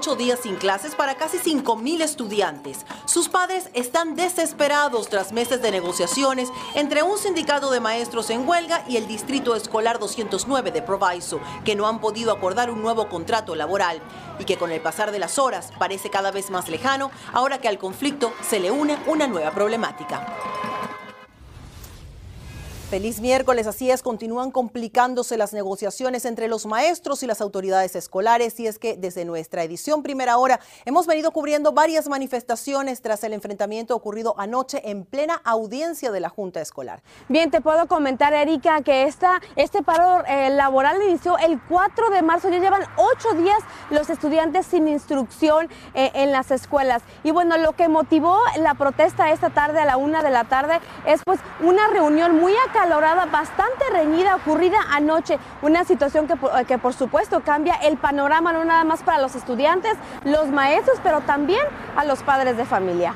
Ocho días sin clases para casi 5.000 estudiantes. Sus padres están desesperados tras meses de negociaciones entre un sindicato de maestros en huelga y el Distrito Escolar 209 de Proviso, que no han podido acordar un nuevo contrato laboral y que con el pasar de las horas parece cada vez más lejano ahora que al conflicto se le une una nueva problemática. Feliz miércoles, así es, continúan complicándose las negociaciones entre los maestros y las autoridades escolares y es que desde nuestra edición primera hora hemos venido cubriendo varias manifestaciones tras el enfrentamiento ocurrido anoche en plena audiencia de la Junta Escolar. Bien, te puedo comentar, Erika, que esta, este paro eh, laboral inició el 4 de marzo, ya llevan ocho días los estudiantes sin instrucción eh, en las escuelas. Y bueno, lo que motivó la protesta esta tarde a la una de la tarde es pues una reunión muy acá calorada bastante reñida ocurrida anoche, una situación que, que por supuesto cambia el panorama no nada más para los estudiantes, los maestros, pero también a los padres de familia.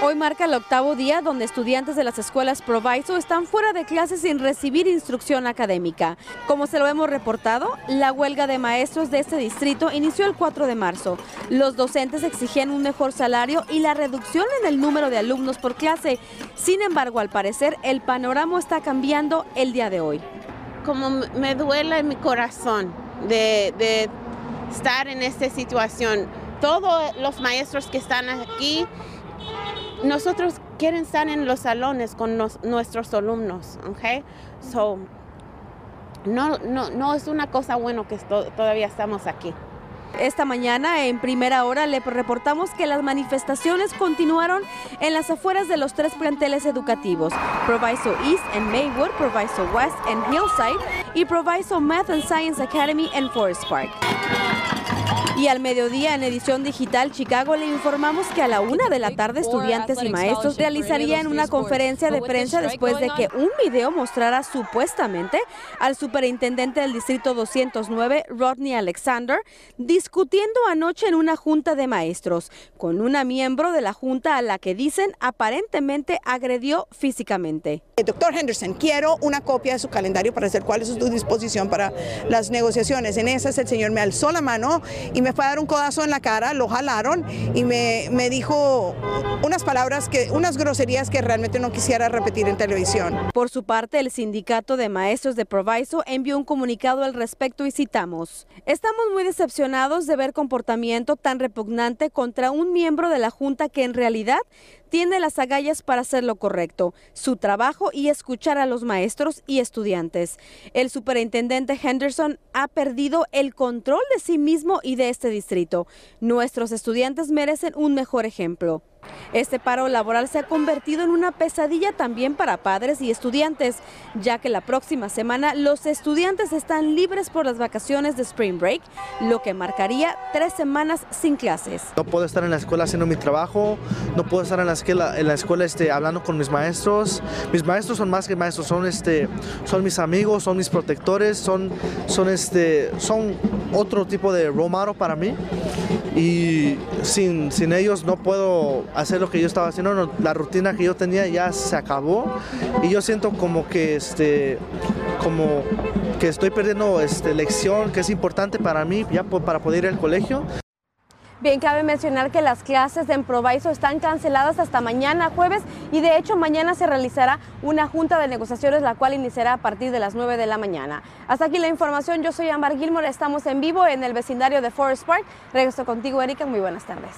Hoy marca el octavo día donde estudiantes de las escuelas Proviso están fuera de clases sin recibir instrucción académica. Como se lo hemos reportado, la huelga de maestros de este distrito inició el 4 de marzo. Los docentes exigían un mejor salario y la reducción en el número de alumnos por clase. Sin embargo, al parecer, el panorama está cambiando el día de hoy. Como me duele mi corazón de, de estar en esta situación. Todos los maestros que están aquí nosotros quieren estar en los salones con nuestros alumnos, ¿ok? So, no, no, no es una cosa buena que todavía estamos aquí. Esta mañana, en primera hora, le reportamos que las manifestaciones continuaron en las afueras de los tres planteles educativos, Proviso East en Maywood, Proviso West en Hillside y Proviso Math and Science Academy en Forest Park. Y al mediodía en edición digital Chicago le informamos que a la una de la tarde estudiantes y maestros realizarían una conferencia de prensa después de que un video mostrara supuestamente al superintendente del distrito 209, Rodney Alexander, discutiendo anoche en una junta de maestros con una miembro de la junta a la que dicen aparentemente agredió físicamente. Doctor Henderson, quiero una copia de su calendario para hacer cuál es su disposición para las negociaciones. En esas el señor me alzó la mano y me me fue a dar un codazo en la cara, lo jalaron y me, me dijo unas palabras, que, unas groserías que realmente no quisiera repetir en televisión. Por su parte, el sindicato de maestros de Proviso envió un comunicado al respecto y citamos. Estamos muy decepcionados de ver comportamiento tan repugnante contra un miembro de la Junta que en realidad tiene las agallas para hacer lo correcto, su trabajo y escuchar a los maestros y estudiantes. El superintendente Henderson ha perdido el control de sí mismo y de este distrito. Nuestros estudiantes merecen un mejor ejemplo. Este paro laboral se ha convertido en una pesadilla también para padres y estudiantes, ya que la próxima semana los estudiantes están libres por las vacaciones de Spring Break, lo que marcaría tres semanas sin clases. No puedo estar en la escuela haciendo mi trabajo, no puedo estar en la escuela, en la escuela este, hablando con mis maestros. Mis maestros son más que maestros, son, este, son mis amigos, son mis protectores, son, este, son otro tipo de romaro para mí y sin ellos no puedo hacer lo que yo estaba haciendo, la rutina que yo tenía ya se acabó y yo siento como que este como que estoy perdiendo este lección que es importante para mí ya para poder ir al colegio. Bien, cabe mencionar que las clases de Improviso están canceladas hasta mañana jueves y de hecho mañana se realizará una junta de negociaciones la cual iniciará a partir de las 9 de la mañana. Hasta aquí la información, yo soy Ambar Gilmore, estamos en vivo en el vecindario de Forest Park. Regreso contigo Erika, muy buenas tardes.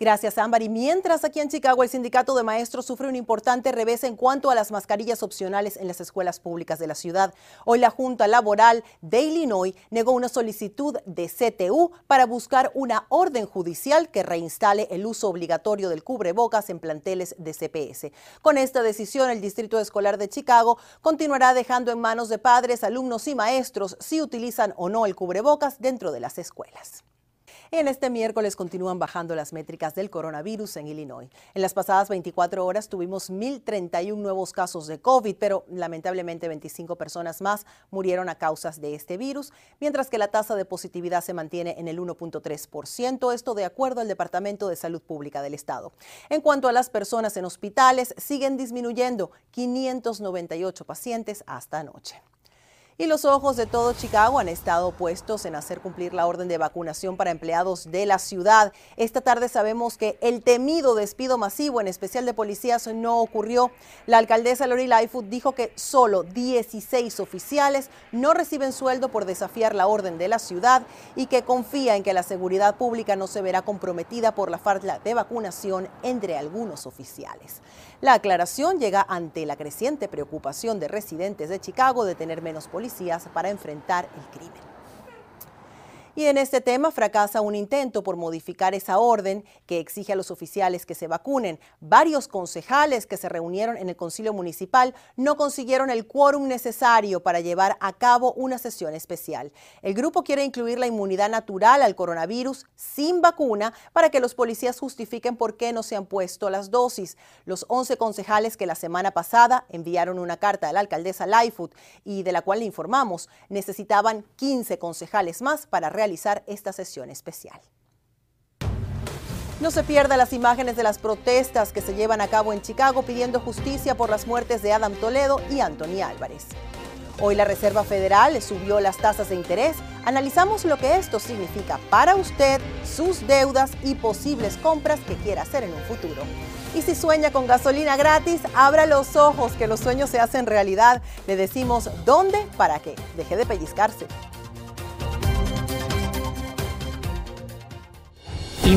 Gracias, Ámbar. Y mientras aquí en Chicago el sindicato de maestros sufre un importante revés en cuanto a las mascarillas opcionales en las escuelas públicas de la ciudad. Hoy la Junta Laboral de Illinois negó una solicitud de CTU para buscar una orden judicial que reinstale el uso obligatorio del cubrebocas en planteles de CPS. Con esta decisión, el Distrito Escolar de Chicago continuará dejando en manos de padres, alumnos y maestros si utilizan o no el cubrebocas dentro de las escuelas. En este miércoles continúan bajando las métricas del coronavirus en Illinois. En las pasadas 24 horas tuvimos 1.031 nuevos casos de COVID, pero lamentablemente 25 personas más murieron a causa de este virus, mientras que la tasa de positividad se mantiene en el 1.3%, esto de acuerdo al Departamento de Salud Pública del Estado. En cuanto a las personas en hospitales, siguen disminuyendo 598 pacientes hasta anoche. Y los ojos de todo Chicago han estado puestos en hacer cumplir la orden de vacunación para empleados de la ciudad. Esta tarde sabemos que el temido despido masivo, en especial de policías, no ocurrió. La alcaldesa Lori Lightfoot dijo que solo 16 oficiales no reciben sueldo por desafiar la orden de la ciudad y que confía en que la seguridad pública no se verá comprometida por la falta de vacunación entre algunos oficiales. La aclaración llega ante la creciente preocupación de residentes de Chicago de tener menos policías para enfrentar el crimen. Y en este tema fracasa un intento por modificar esa orden que exige a los oficiales que se vacunen. Varios concejales que se reunieron en el Concilio Municipal no consiguieron el quórum necesario para llevar a cabo una sesión especial. El grupo quiere incluir la inmunidad natural al coronavirus sin vacuna para que los policías justifiquen por qué no se han puesto las dosis. Los 11 concejales que la semana pasada enviaron una carta a la alcaldesa Lightfoot y de la cual le informamos necesitaban 15 concejales más para esta sesión especial. No se pierda las imágenes de las protestas que se llevan a cabo en Chicago pidiendo justicia por las muertes de Adam Toledo y Anthony Álvarez. Hoy la Reserva Federal subió las tasas de interés. Analizamos lo que esto significa para usted, sus deudas y posibles compras que quiera hacer en un futuro. Y si sueña con gasolina gratis, abra los ojos que los sueños se hacen realidad. Le decimos dónde para que deje de pellizcarse.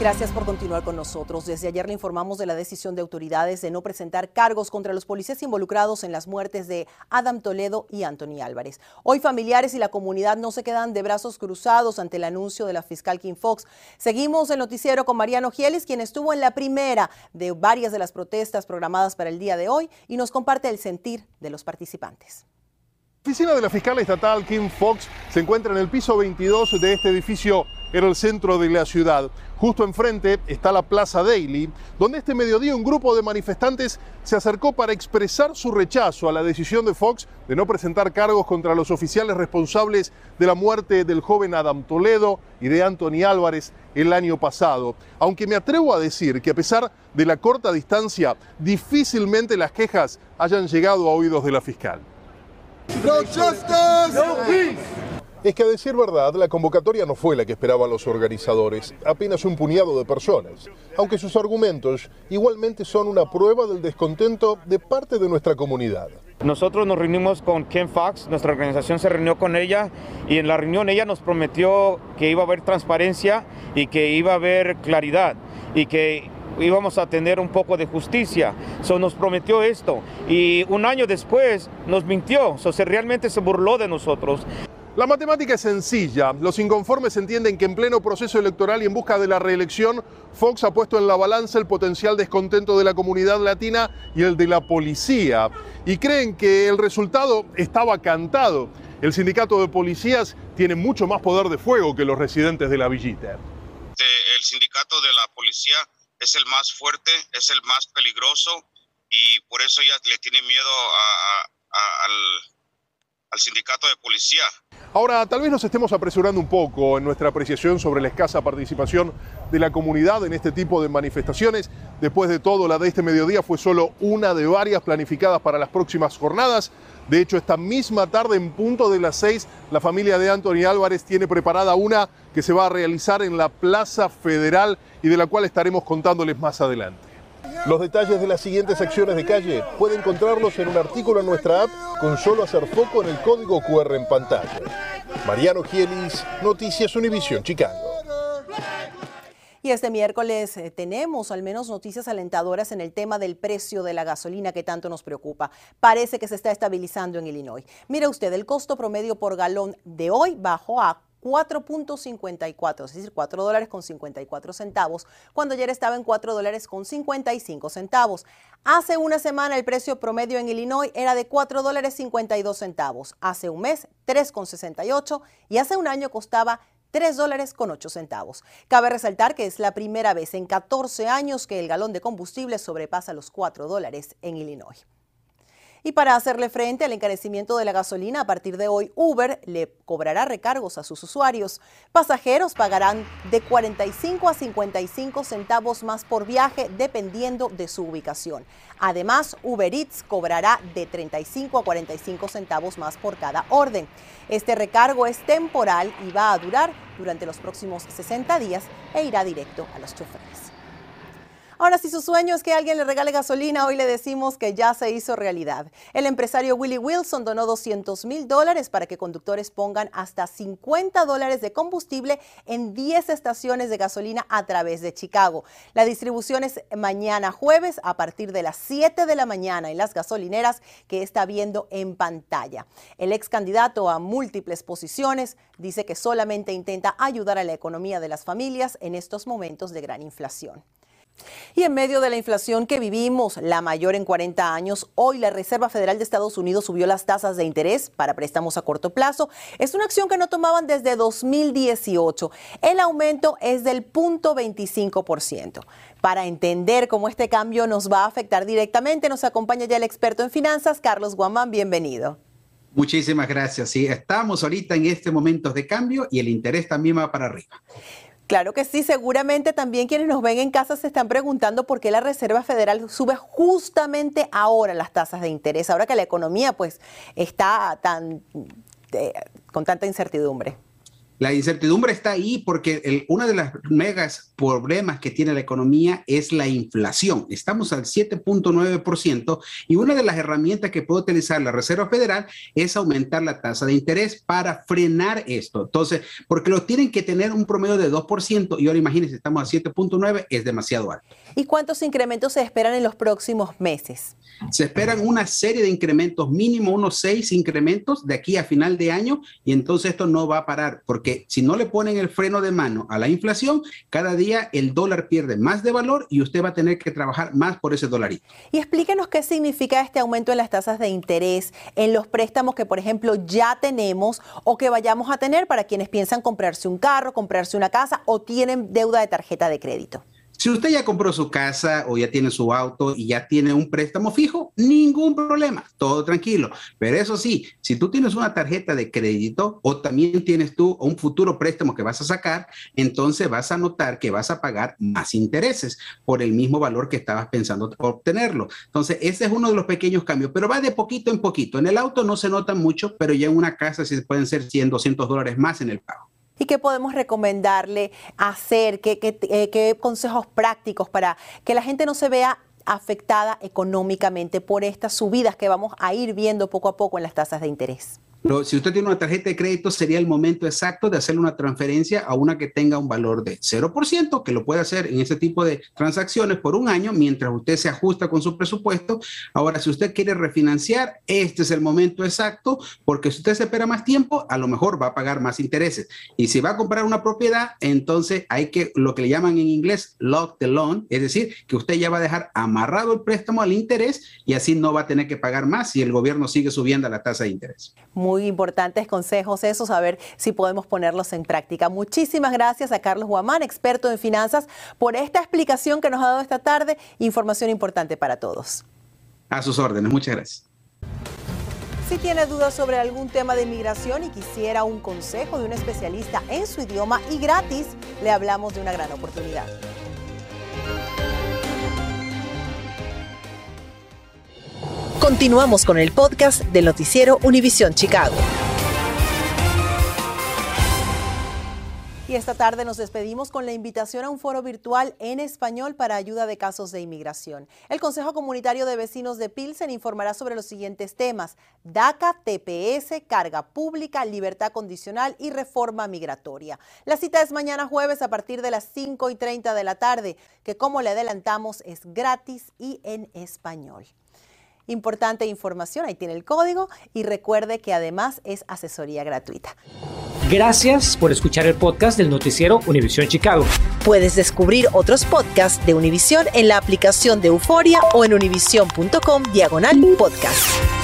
Gracias por continuar con nosotros. Desde ayer le informamos de la decisión de autoridades de no presentar cargos contra los policías involucrados en las muertes de Adam Toledo y Anthony Álvarez. Hoy familiares y la comunidad no se quedan de brazos cruzados ante el anuncio de la fiscal Kim Fox. Seguimos el noticiero con Mariano Gielis, quien estuvo en la primera de varias de las protestas programadas para el día de hoy y nos comparte el sentir de los participantes. La oficina de la fiscal estatal Kim Fox se encuentra en el piso 22 de este edificio en el centro de la ciudad. Justo enfrente está la Plaza Daily, donde este mediodía un grupo de manifestantes se acercó para expresar su rechazo a la decisión de Fox de no presentar cargos contra los oficiales responsables de la muerte del joven Adam Toledo y de Anthony Álvarez el año pasado. Aunque me atrevo a decir que a pesar de la corta distancia, difícilmente las quejas hayan llegado a oídos de la fiscal. Es que a decir verdad, la convocatoria no fue la que esperaban los organizadores, apenas un puñado de personas, aunque sus argumentos igualmente son una prueba del descontento de parte de nuestra comunidad. Nosotros nos reunimos con Ken Fox, nuestra organización se reunió con ella y en la reunión ella nos prometió que iba a haber transparencia y que iba a haber claridad y que íbamos a tener un poco de justicia. So, nos prometió esto y un año después nos mintió, so, se realmente se burló de nosotros. La matemática es sencilla. Los inconformes entienden que en pleno proceso electoral y en busca de la reelección, Fox ha puesto en la balanza el potencial descontento de la comunidad latina y el de la policía. Y creen que el resultado estaba cantado. El sindicato de policías tiene mucho más poder de fuego que los residentes de la villita. El sindicato de la policía es el más fuerte, es el más peligroso y por eso ya le tiene miedo al, al sindicato de policía. Ahora, tal vez nos estemos apresurando un poco en nuestra apreciación sobre la escasa participación de la comunidad en este tipo de manifestaciones. Después de todo, la de este mediodía fue solo una de varias planificadas para las próximas jornadas. De hecho, esta misma tarde, en punto de las seis, la familia de Anthony Álvarez tiene preparada una que se va a realizar en la Plaza Federal y de la cual estaremos contándoles más adelante. Los detalles de las siguientes secciones de calle puede encontrarlos en un artículo en nuestra app con solo hacer foco en el código QR en pantalla. Mariano Gielis, Noticias Univisión Chicago. Y este miércoles eh, tenemos al menos noticias alentadoras en el tema del precio de la gasolina que tanto nos preocupa. Parece que se está estabilizando en Illinois. Mire usted, el costo promedio por galón de hoy bajó a 4.54, es decir, 4 dólares con 54 centavos, cuando ayer estaba en 4 dólares con 55 centavos. Hace una semana el precio promedio en Illinois era de 4 dólares 52 centavos, hace un mes 3,68 y hace un año costaba 3 dólares con 8 centavos. Cabe resaltar que es la primera vez en 14 años que el galón de combustible sobrepasa los 4 dólares en Illinois. Y para hacerle frente al encarecimiento de la gasolina, a partir de hoy Uber le cobrará recargos a sus usuarios. Pasajeros pagarán de 45 a 55 centavos más por viaje dependiendo de su ubicación. Además, Uber Eats cobrará de 35 a 45 centavos más por cada orden. Este recargo es temporal y va a durar durante los próximos 60 días e irá directo a los choferes. Ahora, si su sueño es que alguien le regale gasolina, hoy le decimos que ya se hizo realidad. El empresario Willie Wilson donó 200 mil dólares para que conductores pongan hasta 50 dólares de combustible en 10 estaciones de gasolina a través de Chicago. La distribución es mañana jueves a partir de las 7 de la mañana en las gasolineras que está viendo en pantalla. El ex candidato a múltiples posiciones dice que solamente intenta ayudar a la economía de las familias en estos momentos de gran inflación. Y en medio de la inflación que vivimos, la mayor en 40 años, hoy la Reserva Federal de Estados Unidos subió las tasas de interés para préstamos a corto plazo. Es una acción que no tomaban desde 2018. El aumento es del 0.25%. Para entender cómo este cambio nos va a afectar directamente, nos acompaña ya el experto en finanzas, Carlos Guamán. Bienvenido. Muchísimas gracias. Sí, estamos ahorita en este momento de cambio y el interés también va para arriba. Claro que sí, seguramente también quienes nos ven en casa se están preguntando por qué la Reserva Federal sube justamente ahora las tasas de interés, ahora que la economía pues está tan eh, con tanta incertidumbre. La incertidumbre está ahí porque el, uno de los megas problemas que tiene la economía es la inflación. Estamos al 7.9% y una de las herramientas que puede utilizar la Reserva Federal es aumentar la tasa de interés para frenar esto. Entonces, porque lo tienen que tener un promedio de 2% y ahora imagínense, estamos a 7.9, es demasiado alto. ¿Y cuántos incrementos se esperan en los próximos meses? Se esperan una serie de incrementos, mínimo unos seis incrementos de aquí a final de año y entonces esto no va a parar porque si no le ponen el freno de mano a la inflación, cada día el dólar pierde más de valor y usted va a tener que trabajar más por ese dolarito. Y explíquenos qué significa este aumento en las tasas de interés en los préstamos que, por ejemplo, ya tenemos o que vayamos a tener para quienes piensan comprarse un carro, comprarse una casa o tienen deuda de tarjeta de crédito. Si usted ya compró su casa o ya tiene su auto y ya tiene un préstamo fijo, ningún problema, todo tranquilo. Pero eso sí, si tú tienes una tarjeta de crédito o también tienes tú un futuro préstamo que vas a sacar, entonces vas a notar que vas a pagar más intereses por el mismo valor que estabas pensando obtenerlo. Entonces, ese es uno de los pequeñños cambios, pero va de poquito en poquito. En el auto no se nota mucho, pero ya en una casa sí pueden ser 100, 200 dólares más en el pago. ¿Y qué podemos recomendarle hacer? ¿Qué, eh, qué, consejos prácticos para que la gente no se vea afectada económicamente por estas subidas que vamos a ir viendo poco a poco en las tasas de interés? Si usted tiene una tarjeta de crédito, sería el momento exacto de hacerle una transferencia a una que tenga un valor de 0%, que lo puede hacer en ese tipo de transacciones por un año mientras usted se ajusta con su presupuesto. Ahora, si usted quiere refinanciar, este es el momento exacto, porque si usted se espera más tiempo, a lo mejor va a pagar más intereses. Y si va a comprar una propiedad, entonces hay que, lo que le llaman en inglés, lock the loan, es decir, que usted ya va a dejar amarrado el préstamo al interés y así no va a tener que pagar más si el gobierno sigue subiendo la tasa de interés muy importantes consejos esos, a ver si podemos ponerlos en práctica. Muchísimas gracias a Carlos Guamán, experto en finanzas, por esta explicación que nos ha dado esta tarde. Información importante para todos. A sus órdenes, muchas gracias. Si tiene dudas sobre algún tema de inmigración y quisiera un consejo de un especialista en su idioma y gratis, le hablamos de una gran oportunidad. Continuamos con el podcast del noticiero Univisión Chicago. Y esta tarde nos despedimos con la invitación a un foro virtual en español para ayuda de casos de inmigración. El Consejo Comunitario de Vecinos de Pilsen informará sobre los siguientes temas: DACA, TPS, carga pública, libertad condicional y reforma migratoria. La cita es mañana jueves a partir de las 5 y 30 de la tarde, que como le adelantamos es gratis y en español. Importante información, ahí tiene el código y recuerde que además es asesoría gratuita. Gracias por escuchar el podcast del noticiero Univisión Chicago. Puedes descubrir otros podcasts de Univisión en la aplicación de Euforia o en univision.com diagonal podcast.